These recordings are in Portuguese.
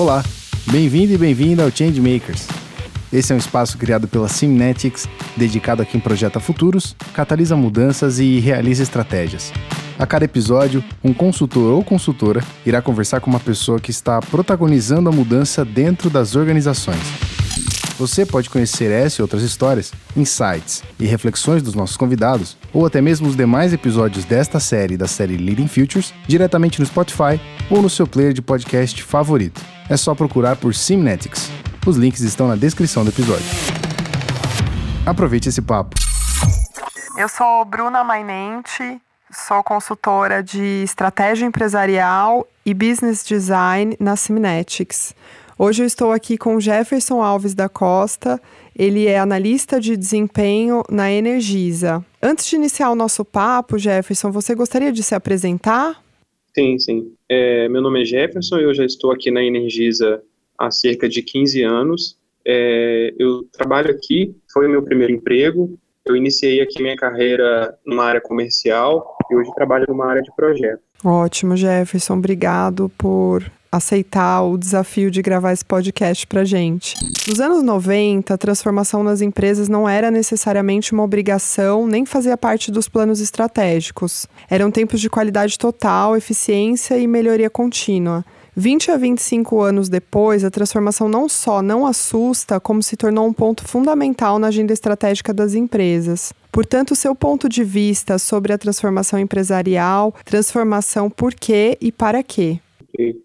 Olá, bem-vindo e bem-vinda ao Changemakers. Esse é um espaço criado pela Simnetics, dedicado a quem projeta futuros, catalisa mudanças e realiza estratégias. A cada episódio, um consultor ou consultora irá conversar com uma pessoa que está protagonizando a mudança dentro das organizações. Você pode conhecer essa e outras histórias, insights e reflexões dos nossos convidados, ou até mesmo os demais episódios desta série da série Leading Futures, diretamente no Spotify ou no seu player de podcast favorito. É só procurar por Simnetics. Os links estão na descrição do episódio. Aproveite esse papo. Eu sou Bruna Mainente, sou consultora de estratégia empresarial e business design na Simnetics. Hoje eu estou aqui com Jefferson Alves da Costa. Ele é analista de desempenho na Energisa. Antes de iniciar o nosso papo, Jefferson, você gostaria de se apresentar? Sim, sim. É, meu nome é Jefferson, eu já estou aqui na Energisa há cerca de 15 anos. É, eu trabalho aqui, foi o meu primeiro emprego. Eu iniciei aqui minha carreira numa área comercial e hoje trabalho numa área de projeto. Ótimo, Jefferson. Obrigado por aceitar o desafio de gravar esse podcast para gente. Nos anos 90, a transformação nas empresas não era necessariamente uma obrigação, nem fazia parte dos planos estratégicos. Eram tempos de qualidade total, eficiência e melhoria contínua. 20 a 25 anos depois, a transformação não só não assusta, como se tornou um ponto fundamental na agenda estratégica das empresas. Portanto, seu ponto de vista sobre a transformação empresarial, transformação por quê e para quê?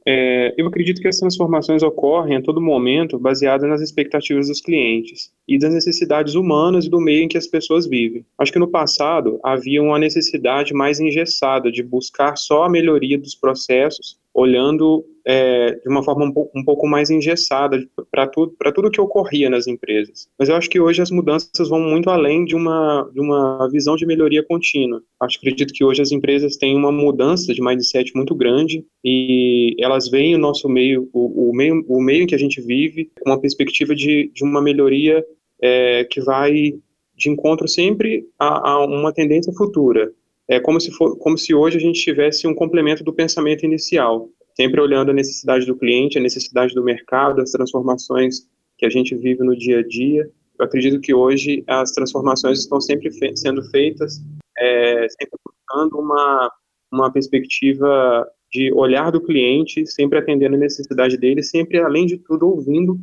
É, eu acredito que as transformações ocorrem a todo momento baseadas nas expectativas dos clientes e das necessidades humanas do meio em que as pessoas vivem. Acho que no passado havia uma necessidade mais engessada de buscar só a melhoria dos processos olhando é, de uma forma um pouco, um pouco mais engessada para tudo, tudo que ocorria nas empresas. Mas eu acho que hoje as mudanças vão muito além de uma, de uma visão de melhoria contínua. Acho acredito que hoje as empresas têm uma mudança de mindset muito grande e elas veem o nosso meio, o, o meio, o meio em que a gente vive, com uma perspectiva de, de uma melhoria é, que vai de encontro sempre a, a uma tendência futura é como se, for, como se hoje a gente tivesse um complemento do pensamento inicial, sempre olhando a necessidade do cliente, a necessidade do mercado, as transformações que a gente vive no dia a dia. Eu acredito que hoje as transformações estão sempre fe sendo feitas, é, sempre buscando uma, uma perspectiva de olhar do cliente, sempre atendendo a necessidade dele, sempre, além de tudo, ouvindo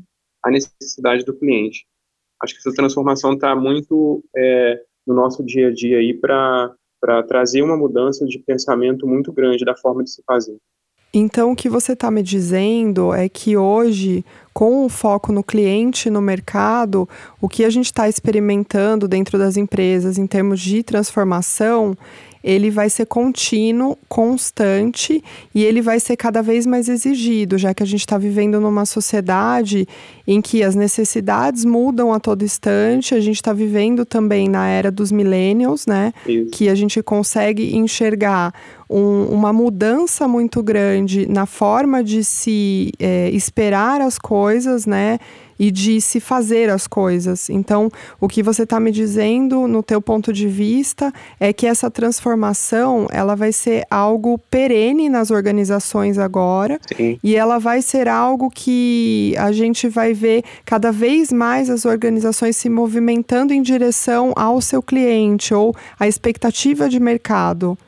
a necessidade do cliente. Acho que essa transformação está muito é, no nosso dia a dia aí para trazer uma mudança de pensamento muito grande da forma de se fazer. Então, o que você está me dizendo é que hoje, com o foco no cliente, no mercado, o que a gente está experimentando dentro das empresas em termos de transformação ele vai ser contínuo, constante e ele vai ser cada vez mais exigido, já que a gente está vivendo numa sociedade em que as necessidades mudam a todo instante. A gente está vivendo também na era dos millennials, né? Isso. Que a gente consegue enxergar um, uma mudança muito grande na forma de se é, esperar as coisas, né? E de se fazer as coisas. Então, o que você está me dizendo, no teu ponto de vista, é que essa transformação ela vai ser algo perene nas organizações agora Sim. e ela vai ser algo que a gente vai ver cada vez mais as organizações se movimentando em direção ao seu cliente ou à expectativa de mercado.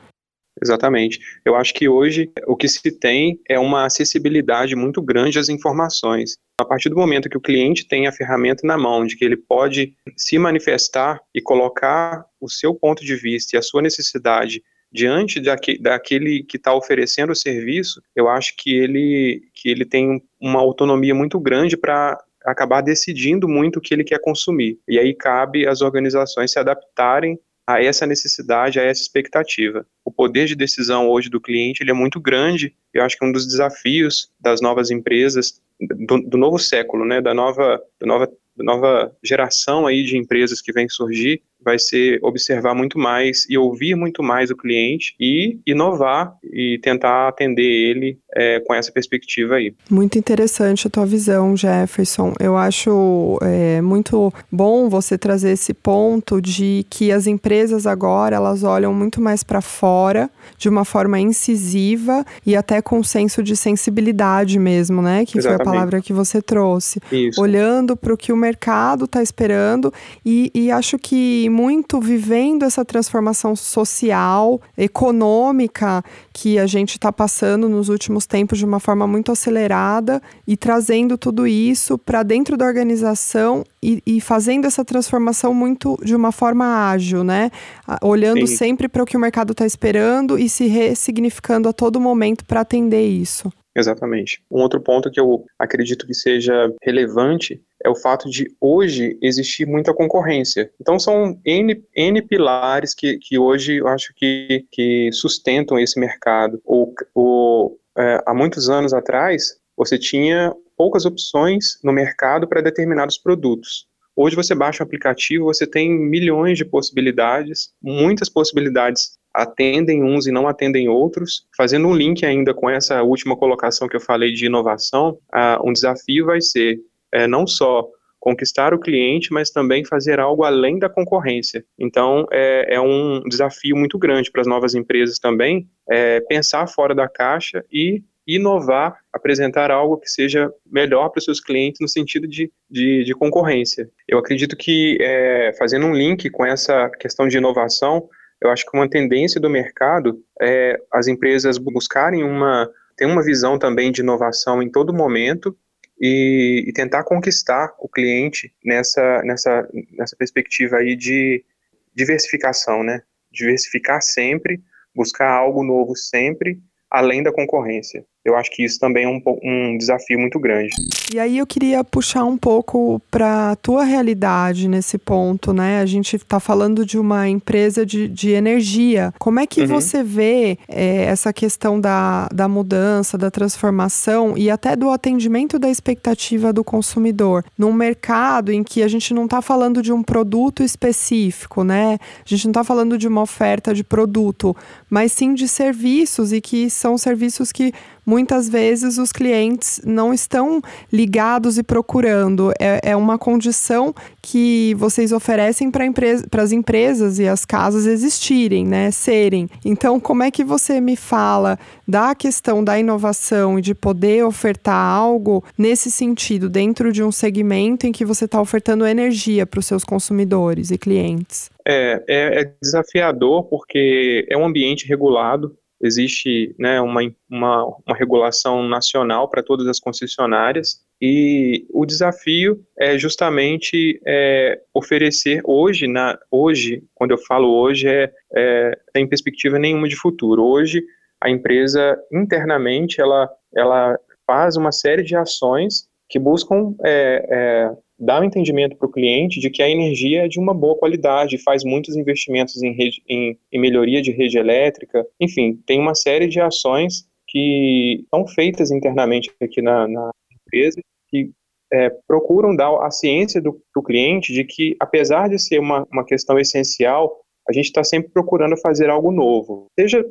Exatamente. Eu acho que hoje o que se tem é uma acessibilidade muito grande às informações. A partir do momento que o cliente tem a ferramenta na mão, de que ele pode se manifestar e colocar o seu ponto de vista e a sua necessidade diante daquele que está oferecendo o serviço, eu acho que ele, que ele tem uma autonomia muito grande para acabar decidindo muito o que ele quer consumir. E aí cabe às organizações se adaptarem a essa necessidade, a essa expectativa. O poder de decisão hoje do cliente ele é muito grande. Eu acho que um dos desafios das novas empresas do, do novo século, né, da nova, da nova, da nova geração aí de empresas que vem surgir, vai ser observar muito mais e ouvir muito mais o cliente e inovar e tentar atender ele é, com essa perspectiva aí. Muito interessante a tua visão, Jefferson. Eu acho é, muito bom você trazer esse ponto de que as empresas agora elas olham muito mais para fora de uma forma incisiva e até com senso de sensibilidade mesmo, né? Que Exatamente. foi a palavra que você trouxe. Isso. Olhando para o que o mercado está esperando e, e acho que muito vivendo essa transformação social, econômica que a gente está passando nos últimos tempos de uma forma muito acelerada e trazendo tudo isso para dentro da organização e, e, fazendo essa transformação muito de uma forma ágil, né? Olhando Sim. sempre para o que o mercado está esperando e se ressignificando a todo momento para atender isso. Exatamente. Um outro ponto que eu acredito que seja relevante é o fato de hoje existir muita concorrência. Então são N, N pilares que, que hoje eu acho que, que sustentam esse mercado. O, o, é, há muitos anos atrás, você tinha poucas opções no mercado para determinados produtos. Hoje você baixa o aplicativo, você tem milhões de possibilidades, muitas possibilidades atendem uns e não atendem outros. Fazendo um link ainda com essa última colocação que eu falei de inovação, um desafio vai ser é, não só conquistar o cliente, mas também fazer algo além da concorrência. Então, é, é um desafio muito grande para as novas empresas também, é, pensar fora da caixa e inovar, apresentar algo que seja melhor para os seus clientes no sentido de, de, de concorrência. Eu acredito que, é, fazendo um link com essa questão de inovação, eu acho que uma tendência do mercado é as empresas buscarem uma ter uma visão também de inovação em todo momento e, e, tentar conquistar o cliente nessa, nessa, nessa perspectiva aí de diversificação, né? Diversificar sempre, buscar algo novo sempre, além da concorrência. Eu acho que isso também é um, um desafio muito grande. E aí eu queria puxar um pouco para a tua realidade nesse ponto, né? A gente está falando de uma empresa de, de energia. Como é que uhum. você vê é, essa questão da, da mudança, da transformação e até do atendimento da expectativa do consumidor num mercado em que a gente não está falando de um produto específico, né? A gente não está falando de uma oferta de produto, mas sim de serviços e que são serviços que muitas vezes os clientes não estão ligados e procurando. É, é uma condição que vocês oferecem para empresa, as empresas e as casas existirem, né? Serem. Então, como é que você me fala da questão da inovação e de poder ofertar algo nesse sentido, dentro de um segmento em que você está ofertando energia para os seus consumidores e clientes? É, é, é, desafiador porque é um ambiente regulado, existe né, uma, uma, uma regulação nacional para todas as concessionárias e o desafio é justamente é, oferecer hoje, na, hoje, quando eu falo hoje, é, é perspectiva nenhuma de futuro. Hoje, a empresa internamente ela, ela faz uma série de ações que buscam é, dá um entendimento para o cliente de que a energia é de uma boa qualidade, faz muitos investimentos em, rede, em, em melhoria de rede elétrica, enfim, tem uma série de ações que são feitas internamente aqui na, na empresa que é, procuram dar a ciência do, do cliente de que, apesar de ser uma, uma questão essencial, a gente está sempre procurando fazer algo novo. Seja,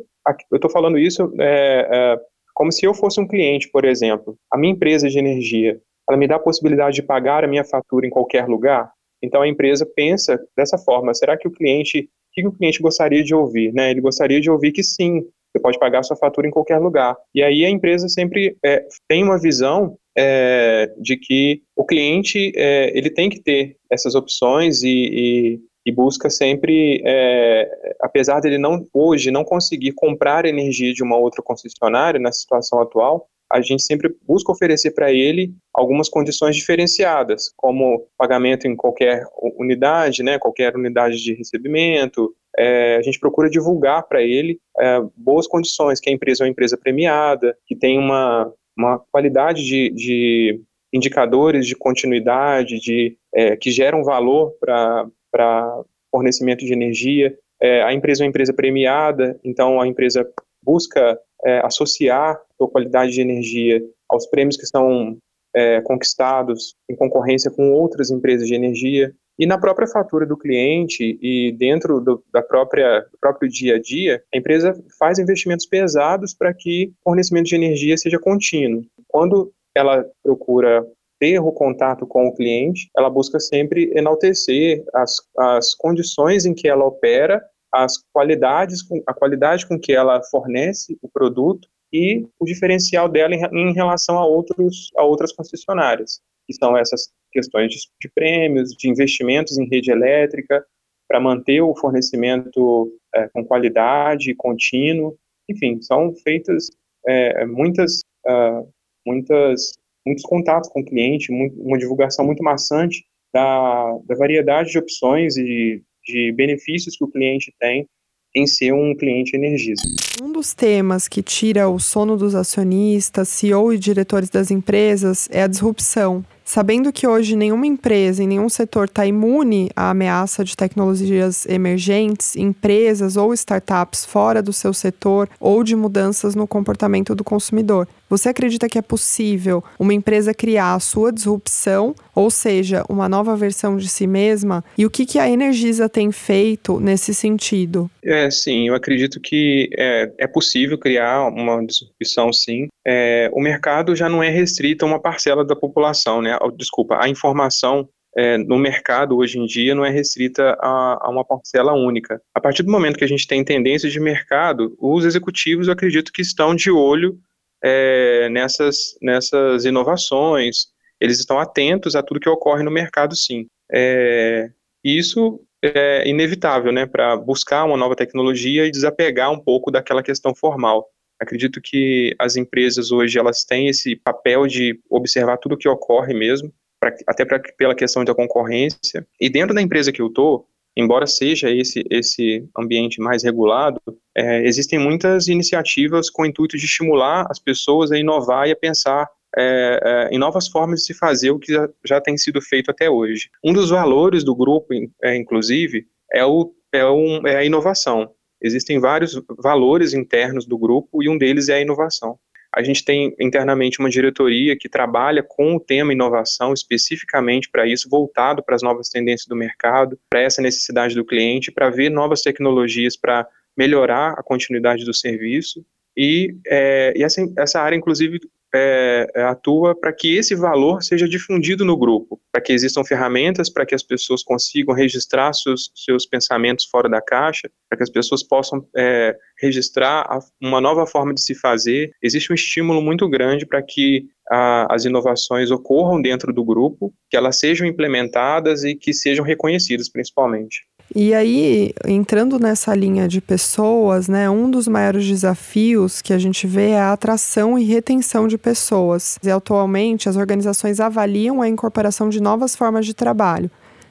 eu estou falando isso é, é, como se eu fosse um cliente, por exemplo. A minha empresa de energia, ela me dá a possibilidade de pagar a minha fatura em qualquer lugar. Então a empresa pensa dessa forma: será que o cliente, o que o cliente gostaria de ouvir? Né? Ele gostaria de ouvir que sim, você pode pagar sua fatura em qualquer lugar. E aí a empresa sempre é, tem uma visão é, de que o cliente é, ele tem que ter essas opções e, e, e busca sempre, é, apesar dele não hoje não conseguir comprar energia de uma outra concessionária na situação atual, a gente sempre busca oferecer para ele algumas condições diferenciadas, como pagamento em qualquer unidade, né, qualquer unidade de recebimento. É, a gente procura divulgar para ele é, boas condições, que a empresa é uma empresa premiada, que tem uma, uma qualidade de, de indicadores de continuidade, de, é, que geram valor para fornecimento de energia. É, a empresa é uma empresa premiada, então a empresa busca é, associar a qualidade de energia aos prêmios que são é, conquistados em concorrência com outras empresas de energia. E na própria fatura do cliente e dentro do, da própria, do próprio dia a dia, a empresa faz investimentos pesados para que o fornecimento de energia seja contínuo. Quando ela procura ter o contato com o cliente, ela busca sempre enaltecer as, as condições em que ela opera, as qualidades, a qualidade com que ela fornece o produto e o diferencial dela em, relação a, outros, a outras concessionárias, que são essas questões de, de prêmios, de investimentos em rede elétrica, para manter o fornecimento é, com qualidade, contínuo. Enfim, são feitas é, muitas, uh, muitas, muitos contatos com o cliente, muito, uma divulgação muito maçante da, da variedade de opções e de benefícios que o cliente tem em ser um cliente Energisa. Um dos temas que tira o sono dos acionistas, CEO e diretores das empresas é a disrupção. Sabendo que hoje nenhuma empresa em nenhum setor está imune à ameaça de tecnologias emergentes, empresas ou startups fora do seu setor ou de mudanças no comportamento do consumidor. Você acredita que é possível uma empresa criar a sua disrupção, ou seja, uma nova versão de si mesma? E o que, que a Energisa tem feito nesse sentido? É, sim, eu acredito que é, é possível criar uma disrupção, sim. É, o mercado já não é restrito a uma parcela da população, né? Desculpa, a informação é, no mercado hoje em dia não é restrita a, a, uma parcela única. A partir do momento que a gente tem tendências de mercado, os executivos, eu acredito que estão de olho é, nessas, nessas inovações, eles estão atentos a tudo que ocorre no mercado, sim. É, isso é inevitável, né, para buscar uma nova tecnologia e desapegar um pouco daquela questão formal. Acredito que as empresas hoje elas têm esse papel de observar tudo o que ocorre mesmo, pra, até pra, pela questão da concorrência. E dentro da empresa que eu estou, embora seja esse, esse ambiente mais regulado, é, existem muitas iniciativas com o intuito de estimular as pessoas a inovar e a pensar é, é, em novas formas de se fazer o que já, já, tem sido feito até hoje. Um dos valores do grupo, é, inclusive, é, o, é, um, é a inovação. Existem vários valores internos do grupo e um deles é a inovação. A gente tem internamente uma diretoria que trabalha com o tema inovação especificamente para isso, voltado para as novas tendências do mercado, para essa necessidade do cliente, para ver novas tecnologias para melhorar a continuidade do serviço. E, é, e essa, essa área, inclusive, é, é, atua para que esse valor seja difundido no grupo, para que existam ferramentas para que as pessoas consigam registrar seus, seus pensamentos fora da caixa, para que as pessoas possam é, registrar uma nova forma de se fazer. Existe um estímulo muito grande para que a, as inovações ocorram dentro do grupo, que elas sejam implementadas e que sejam reconhecidas, principalmente. E aí, entrando nessa linha de pessoas, né, um dos maiores desafios que a gente vê é a atração e retenção de pessoas. E atualmente, as organizações avaliam a incorporação de novas formas de trabalho.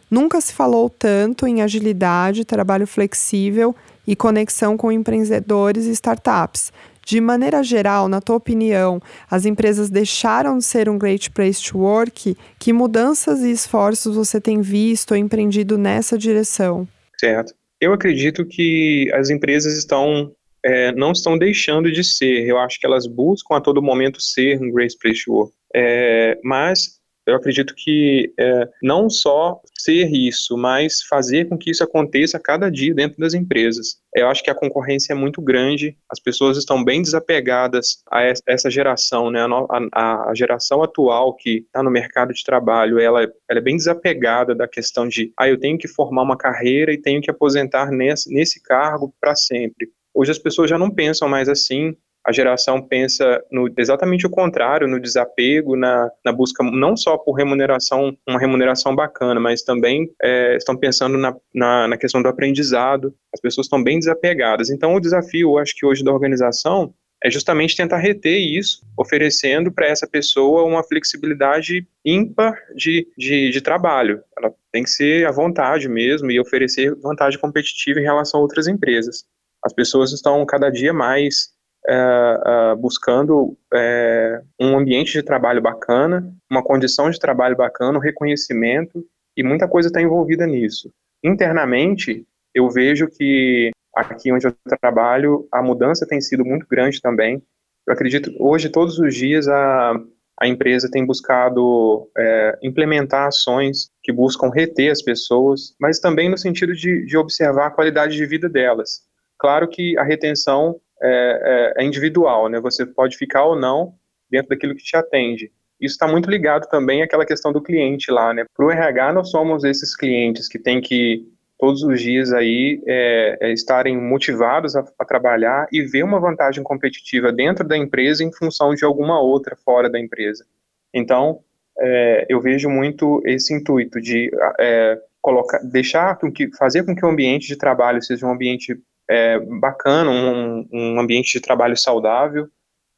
Nunca se falou tanto em agilidade, trabalho flexível e conexão com empreendedores e startups. De maneira geral, na tua opinião, as empresas deixaram de ser um great place to work? Que mudanças e esforços você tem visto ou empreendido nessa direção? Certo. Eu acredito que as empresas estão é, não estão deixando de ser. Eu acho que elas buscam a todo momento ser um great place to work. É, mas eu acredito que é, não só ser isso, mas fazer com que isso aconteça a cada dia dentro das empresas. Eu acho que a concorrência é muito grande, as pessoas estão bem desapegadas a essa geração, né? A, a geração atual que está no mercado de trabalho, ela, ela, é bem desapegada da questão de, ah, eu tenho que formar uma carreira e tenho que aposentar nesse, nesse cargo para sempre. Hoje as pessoas já não pensam mais assim, a geração pensa no, exatamente o contrário, no desapego, na, na, busca não só por remuneração, uma remuneração bacana, mas também é, estão pensando na, na, na, questão do aprendizado. As pessoas estão bem desapegadas. Então, o desafio, acho que hoje da organização é justamente tentar reter isso, oferecendo para essa pessoa uma flexibilidade ímpar de, de, de trabalho. Ela tem que ser à vontade mesmo e oferecer vantagem competitiva em relação a outras empresas. As pessoas estão cada dia mais é, buscando é, um ambiente de trabalho bacana, uma condição de trabalho bacana, um reconhecimento, e muita coisa está envolvida nisso. Internamente, eu vejo que aqui onde eu trabalho, a mudança tem sido muito grande também. Eu acredito, hoje, todos os dias, a, a empresa tem buscado é, implementar ações que buscam reter as pessoas, mas também no sentido de, de observar a qualidade de vida delas. Claro que a retenção é, é, é individual, né? Você pode ficar ou não dentro daquilo que te atende. Isso está muito ligado também àquela questão do cliente lá, né? Para o RH, nós somos esses clientes que têm que todos os dias aí é, é, estarem motivados a, a, trabalhar e ver uma vantagem competitiva dentro da empresa em função de alguma outra fora da empresa. Então, é, eu vejo muito esse intuito de é, colocar, deixar com que, fazer com que o ambiente de trabalho seja um ambiente é, bacana, um, um ambiente de trabalho saudável.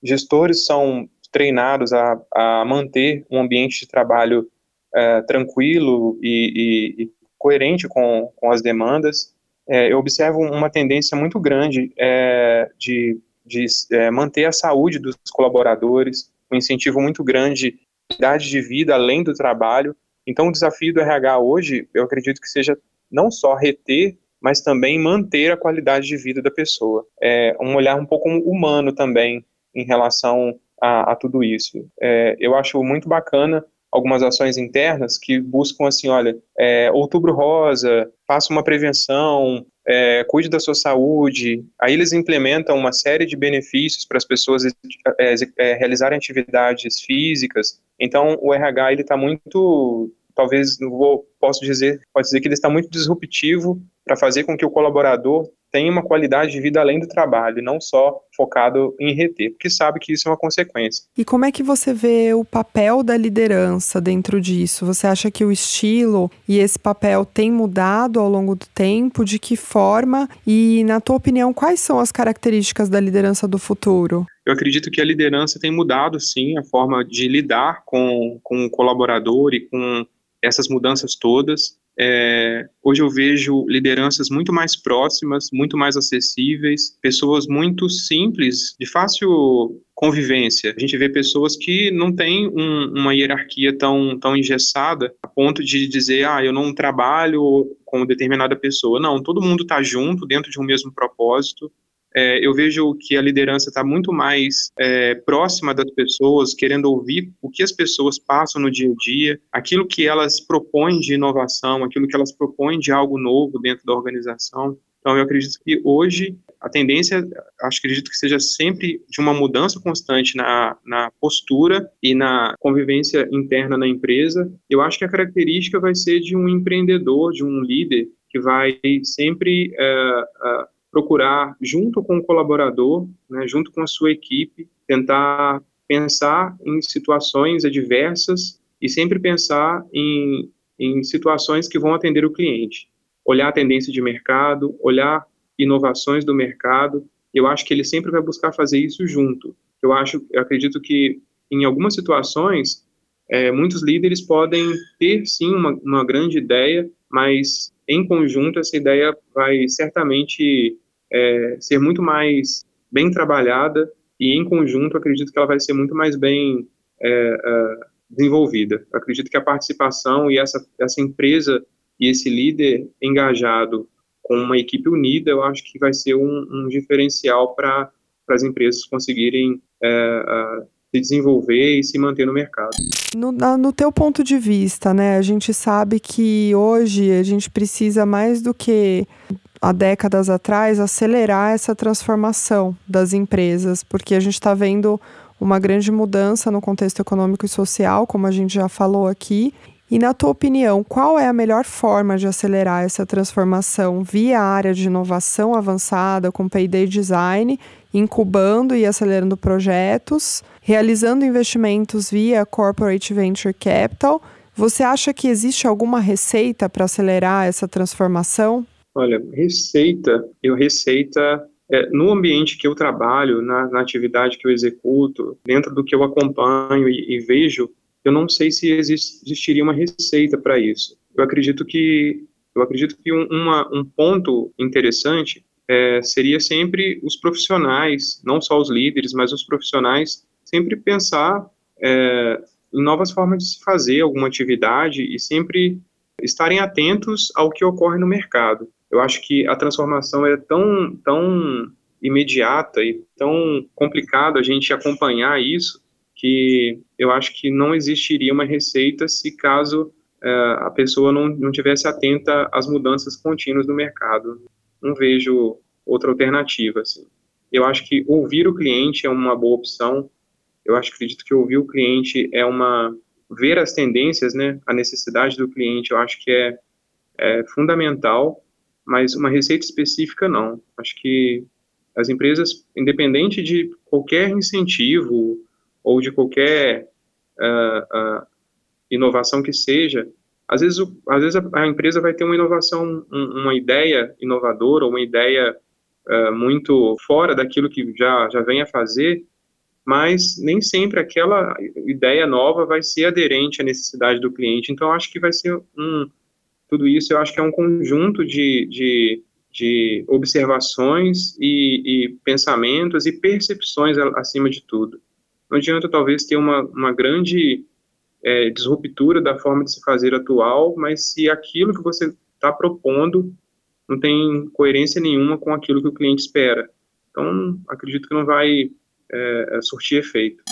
Gestores são treinados a, a manter um ambiente de trabalho é, tranquilo e, e, e, coerente com, com as demandas. É, eu observo uma tendência muito grande é, de, de é, manter a saúde dos colaboradores, um incentivo muito grande idade de vida além do trabalho. Então, o desafio do RH hoje, eu acredito que seja não só reter, mas também manter a qualidade de vida da pessoa. É um olhar um pouco humano também em relação a, a tudo isso. É, eu acho muito bacana algumas ações internas que buscam assim, olha, é, outubro rosa, faça uma prevenção, é, cuide da sua saúde. Aí eles implementam uma série de benefícios para as pessoas é, é, realizarem atividades físicas. Então o RH ele está muito talvez vou, posso dizer, pode dizer que ele está muito disruptivo para fazer com que o colaborador tenha uma qualidade de vida além do trabalho, não só focado em reter, porque sabe que isso é uma consequência. E como é que você vê o papel da liderança dentro disso? Você acha que o estilo e esse papel tem mudado ao longo do tempo? De que forma? E, na tua opinião, quais são as características da liderança do futuro? Eu acredito que a liderança tem mudado, sim, a forma de lidar com, com o colaborador e com essas mudanças todas. É, hoje eu vejo lideranças muito mais próximas, muito mais acessíveis, pessoas muito simples, de fácil convivência. A gente vê pessoas que não têm um, uma hierarquia tão, tão engessada a ponto de dizer, ah, eu não trabalho com determinada pessoa. Não, todo mundo está junto dentro de um mesmo propósito é, eu vejo que a liderança está muito mais é, próxima das pessoas, querendo ouvir o que as pessoas passam no dia a dia, aquilo que elas propõem de inovação, aquilo que elas propõem de algo novo dentro da organização. Então, eu acredito que hoje a tendência, acho que acredito que seja sempre de uma mudança constante na, na postura e na convivência interna na empresa. Eu acho que a característica vai ser de um empreendedor, de um líder que vai sempre uh, uh, procurar, junto com o colaborador, né, junto com a sua equipe, tentar pensar em situações adversas e sempre pensar em, em situações que vão atender o cliente. Olhar a tendência de mercado, olhar inovações do mercado. Eu acho que ele sempre vai buscar fazer isso junto. Eu acho, eu acredito que em algumas situações é, muitos líderes podem ter sim uma, uma grande ideia, mas em conjunto essa ideia vai certamente é, ser muito mais bem trabalhada e, em conjunto, acredito que ela vai ser muito mais bem é, é, desenvolvida. acredito que a participação e essa, essa empresa e esse líder engajado com uma equipe unida, eu acho que vai ser um, um diferencial para as empresas conseguirem é, se desenvolver e se manter no mercado. No, no teu ponto de vista, né, a gente sabe que hoje a gente precisa mais do que há décadas atrás, acelerar essa transformação das empresas, porque a gente está vendo uma grande mudança no contexto econômico e social, como a gente já falou aqui. E, na tua opinião, qual é a melhor forma de acelerar essa transformação via área de inovação avançada, com Payday Design, incubando e acelerando projetos, realizando investimentos via Corporate Venture Capital? Você acha que existe alguma receita para acelerar essa transformação? Olha, receita, eu receita é, no ambiente que eu trabalho, na, na, atividade que eu executo, dentro do que eu acompanho e, e vejo, eu não sei se exist, existiria uma receita para isso. Eu acredito que eu acredito que um, uma, um ponto interessante é, seria sempre os profissionais, não só os líderes, mas os profissionais, sempre pensar é, em novas formas de se fazer alguma atividade e sempre estarem atentos ao que ocorre no mercado. Eu acho que a transformação é tão, tão imediata e tão complicado a gente acompanhar isso que eu acho que não existiria uma receita se caso uh, a pessoa não, não tivesse atenta às mudanças contínuas do mercado. Não vejo outra alternativa. Assim. Eu acho que ouvir o cliente é uma boa opção. Eu acho acredito que ouvir o cliente é uma ver as tendências, né, a necessidade do cliente. Eu acho que é, é fundamental, mas uma receita específica não. Acho que as empresas, independente de qualquer incentivo ou de qualquer uh, uh, inovação que seja, às vezes, o, às vezes a, a, empresa vai ter uma inovação, um, uma ideia inovadora, uma ideia uh, muito fora daquilo que já, já vem a fazer, mas nem sempre aquela ideia nova vai ser aderente à necessidade do cliente. Então, acho que vai ser um. Tudo isso eu acho que é um conjunto de, de, de observações e, e pensamentos e percepções acima de tudo. Não adianta talvez ter uma, uma grande é, disruptura da forma de se fazer atual, mas se aquilo que você está propondo não tem coerência nenhuma com aquilo que o cliente espera. Então, acredito que não vai é, é surtir efeito.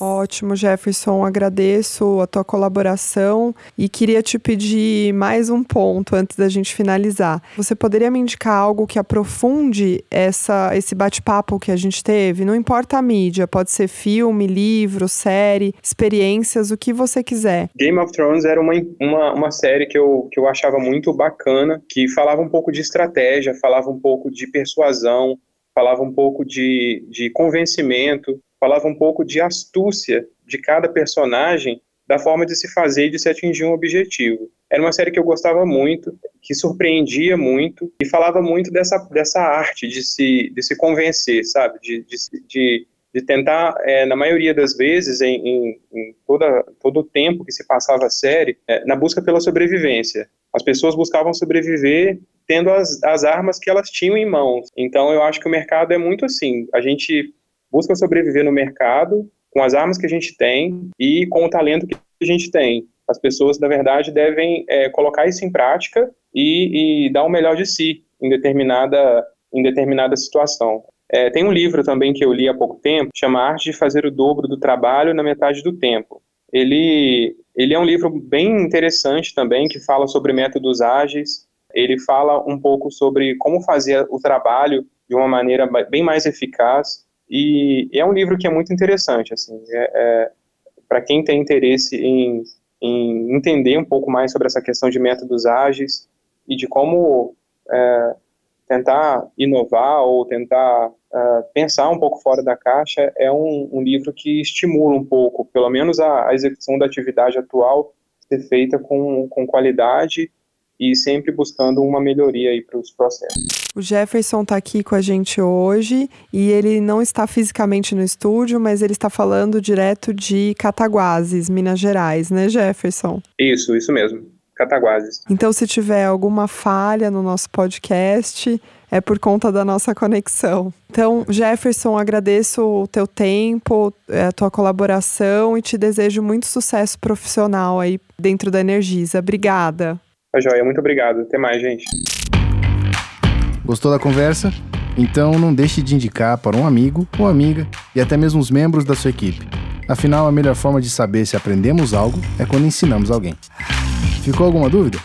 Ótimo, Jefferson. Agradeço a tua colaboração e queria te pedir mais um ponto antes da gente finalizar. Você poderia me indicar algo que aprofunde essa, esse bate-papo que a gente teve? Não importa a mídia, pode ser filme, livro, série, experiências, o que você quiser. Game of Thrones era uma, uma, uma série que eu, que eu achava muito bacana, que falava um pouco de estratégia, falava um pouco de persuasão, falava um pouco de, de convencimento, falava um pouco de astúcia de cada personagem, da forma de se fazer e de se atingir um objetivo. Era uma série que eu gostava muito, que surpreendia muito e falava muito dessa, dessa arte de se, de se convencer, sabe? De, de, de, de tentar, é, na maioria das vezes, em, em, em, toda, todo o tempo que se passava a série, é, na busca pela sobrevivência. As pessoas buscavam sobreviver tendo as, as armas que elas tinham em mãos. Então, eu acho que o mercado é muito assim. A gente busca sobreviver no mercado com as armas que a gente tem e com o talento que a gente tem. As pessoas, na verdade, devem é, colocar isso em prática e, e, dar o melhor de si em determinada, em determinada situação. É, tem um livro também que eu li há pouco tempo, chama Arte de Fazer o Dobro do Trabalho na Metade do Tempo. Ele, ele é um livro bem interessante também, que fala sobre métodos ágeis, ele fala um pouco sobre como fazer o trabalho de uma maneira bem mais eficaz, e, é um livro que é muito interessante, assim, é, é, para quem tem interesse em, em, entender um pouco mais sobre essa questão de métodos ágeis e de como é, tentar inovar ou tentar uh, pensar um pouco fora da caixa, é um, um, livro que estimula um pouco, pelo menos a, a execução da atividade atual ser feita com, com qualidade e sempre buscando uma melhoria aí para os processos. O Jefferson está aqui com a gente hoje e ele não está fisicamente no estúdio, mas ele está falando direto de Cataguases, Minas Gerais, né, Jefferson? Isso, isso mesmo. Cataguases. Então, se tiver alguma falha no nosso podcast, é por conta da nossa conexão. Então, Jefferson, agradeço o teu tempo, é, a tua colaboração e te desejo muito sucesso profissional aí dentro da Energisa. Obrigada. Tá joia, muito obrigado. Até mais, gente. Gostou da conversa? Então não deixe de indicar para um amigo ou amiga e até mesmo os membros da sua equipe. Afinal, a melhor forma de saber se aprendemos algo é quando ensinamos alguém. Ficou alguma dúvida?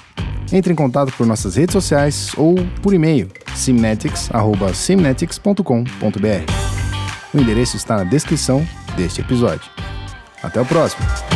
Entre em contato por nossas redes sociais ou por e-mail simnetics@simnetics.com.br. O endereço está na descrição deste episódio. Até o próximo!